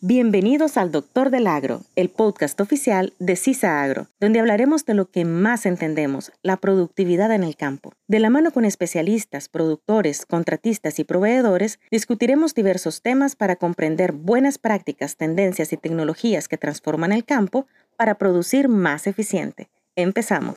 Bienvenidos al Doctor del Agro, el podcast oficial de CISA Agro, donde hablaremos de lo que más entendemos, la productividad en el campo. De la mano con especialistas, productores, contratistas y proveedores, discutiremos diversos temas para comprender buenas prácticas, tendencias y tecnologías que transforman el campo para producir más eficiente. Empezamos.